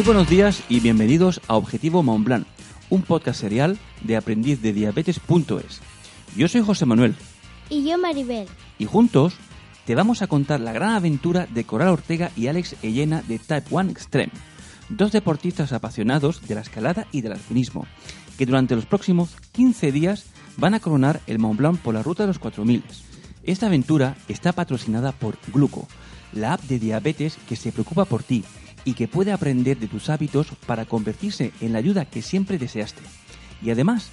Muy buenos días y bienvenidos a Objetivo Mont Blanc, un podcast serial de aprendiz de diabetes.es. Yo soy José Manuel. Y yo Maribel. Y juntos te vamos a contar la gran aventura de Coral Ortega y Alex Ellena de Type 1 Extreme, dos deportistas apasionados de la escalada y del alpinismo, que durante los próximos 15 días van a coronar el Mont Blanc por la ruta de los 4000. Esta aventura está patrocinada por Gluco, la app de diabetes que se preocupa por ti y que puede aprender de tus hábitos para convertirse en la ayuda que siempre deseaste. Y además,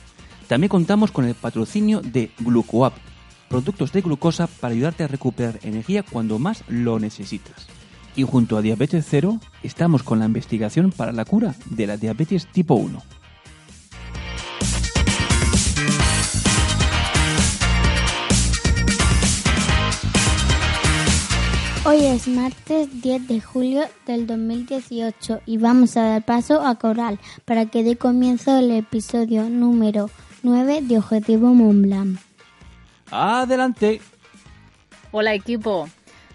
también contamos con el patrocinio de GlucoApp, productos de glucosa para ayudarte a recuperar energía cuando más lo necesitas. Y junto a Diabetes Cero, estamos con la investigación para la cura de la diabetes tipo 1. Hoy es martes 10 de julio del 2018 y vamos a dar paso a Coral para que dé comienzo el episodio número 9 de Objetivo Montblanc. ¡Adelante! Hola equipo,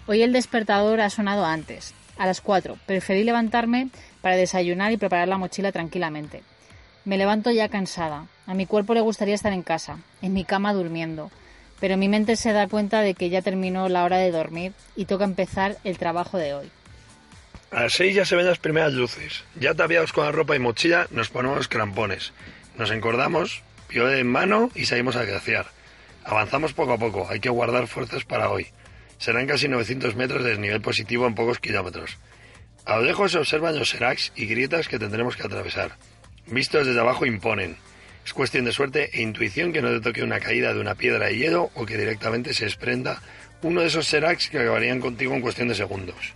hoy el despertador ha sonado antes, a las 4. Preferí levantarme para desayunar y preparar la mochila tranquilamente. Me levanto ya cansada. A mi cuerpo le gustaría estar en casa, en mi cama durmiendo pero mi mente se da cuenta de que ya terminó la hora de dormir y toca empezar el trabajo de hoy. A las seis ya se ven las primeras luces. Ya ataviados con la ropa y mochila, nos ponemos crampones. Nos encordamos, piola en mano y salimos a glaciar. Avanzamos poco a poco, hay que guardar fuerzas para hoy. Serán casi 900 metros de desnivel positivo en pocos kilómetros. A lo lejos se observan los seracs y grietas que tendremos que atravesar. Vistos desde abajo imponen. Es cuestión de suerte e intuición que no te toque una caída de una piedra de hielo o que directamente se desprenda uno de esos seracs que acabarían contigo en cuestión de segundos.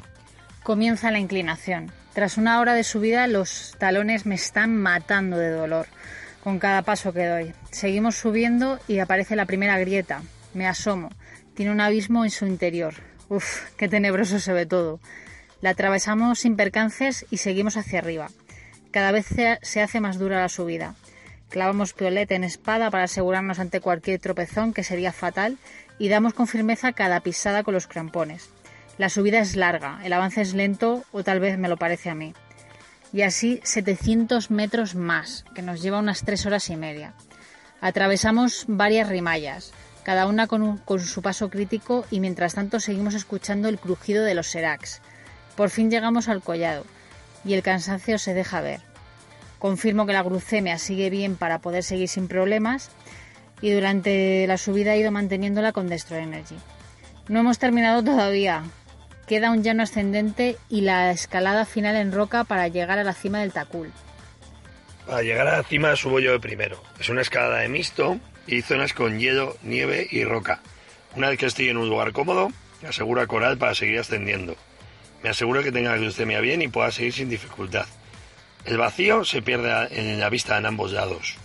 Comienza la inclinación. Tras una hora de subida, los talones me están matando de dolor con cada paso que doy. Seguimos subiendo y aparece la primera grieta. Me asomo. Tiene un abismo en su interior. Uf, qué tenebroso se ve todo. La atravesamos sin percances y seguimos hacia arriba. Cada vez se hace más dura la subida. Clavamos piolete en espada para asegurarnos ante cualquier tropezón que sería fatal y damos con firmeza cada pisada con los crampones. La subida es larga, el avance es lento o tal vez me lo parece a mí. Y así 700 metros más, que nos lleva unas tres horas y media. Atravesamos varias rimallas, cada una con su paso crítico y mientras tanto seguimos escuchando el crujido de los seracs. Por fin llegamos al collado y el cansancio se deja ver. Confirmo que la glucemia sigue bien para poder seguir sin problemas y durante la subida he ido manteniéndola con Destro Energy. No hemos terminado todavía. Queda un llano ascendente y la escalada final en roca para llegar a la cima del Tacul. Para llegar a la cima subo yo de primero. Es una escalada de mixto y zonas con hielo, nieve y roca. Una vez que estoy en un lugar cómodo, aseguro a Coral para seguir ascendiendo. Me aseguro que tenga la glucemia bien y pueda seguir sin dificultad. El vacío se pierde en la vista en ambos lados.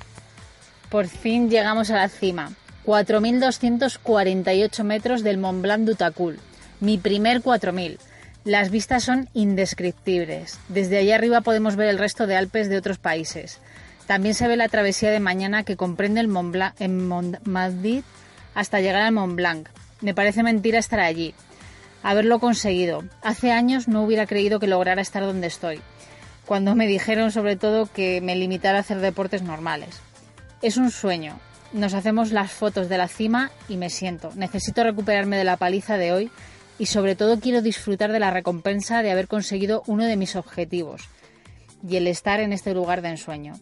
Por fin llegamos a la cima. 4.248 metros del Mont Blanc d'Utacul. Mi primer 4.000. Las vistas son indescriptibles. Desde allá arriba podemos ver el resto de Alpes de otros países. También se ve la travesía de mañana que comprende el Mont Blanc en Mont Madrid hasta llegar al Mont Blanc. Me parece mentira estar allí. Haberlo conseguido. Hace años no hubiera creído que lograra estar donde estoy cuando me dijeron sobre todo que me limitara a hacer deportes normales. Es un sueño. Nos hacemos las fotos de la cima y me siento. Necesito recuperarme de la paliza de hoy y sobre todo quiero disfrutar de la recompensa de haber conseguido uno de mis objetivos y el estar en este lugar de ensueño.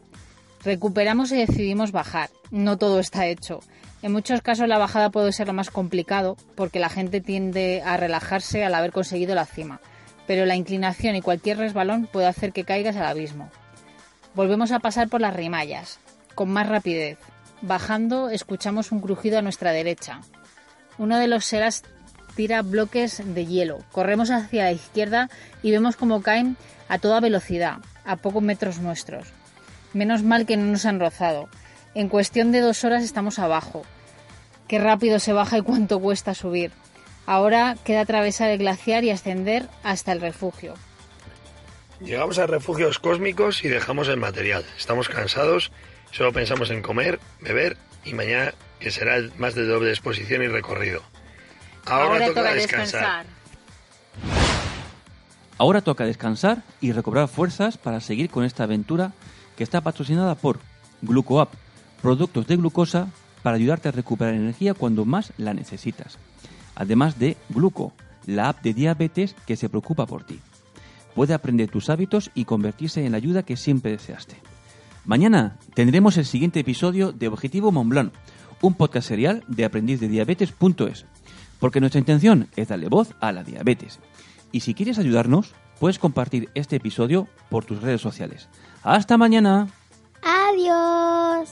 Recuperamos y decidimos bajar. No todo está hecho. En muchos casos la bajada puede ser lo más complicado porque la gente tiende a relajarse al haber conseguido la cima pero la inclinación y cualquier resbalón puede hacer que caigas al abismo. Volvemos a pasar por las rimallas, con más rapidez. Bajando, escuchamos un crujido a nuestra derecha. Uno de los seras tira bloques de hielo. Corremos hacia la izquierda y vemos cómo caen a toda velocidad, a pocos metros nuestros. Menos mal que no nos han rozado. En cuestión de dos horas estamos abajo. Qué rápido se baja y cuánto cuesta subir. Ahora queda atravesar el glaciar y ascender hasta el refugio. Llegamos a refugios cósmicos y dejamos el material. Estamos cansados, solo pensamos en comer, beber y mañana que será más de doble exposición y recorrido. Ahora, toca, descansar. Ahora toca descansar y recobrar fuerzas para seguir con esta aventura que está patrocinada por GlucoApp, productos de glucosa para ayudarte a recuperar energía cuando más la necesitas. Además de Gluco, la app de diabetes que se preocupa por ti. Puede aprender tus hábitos y convertirse en la ayuda que siempre deseaste. Mañana tendremos el siguiente episodio de Objetivo Montblanc, un podcast serial de aprendizdediabetes.es, porque nuestra intención es darle voz a la diabetes. Y si quieres ayudarnos, puedes compartir este episodio por tus redes sociales. ¡Hasta mañana! Adiós.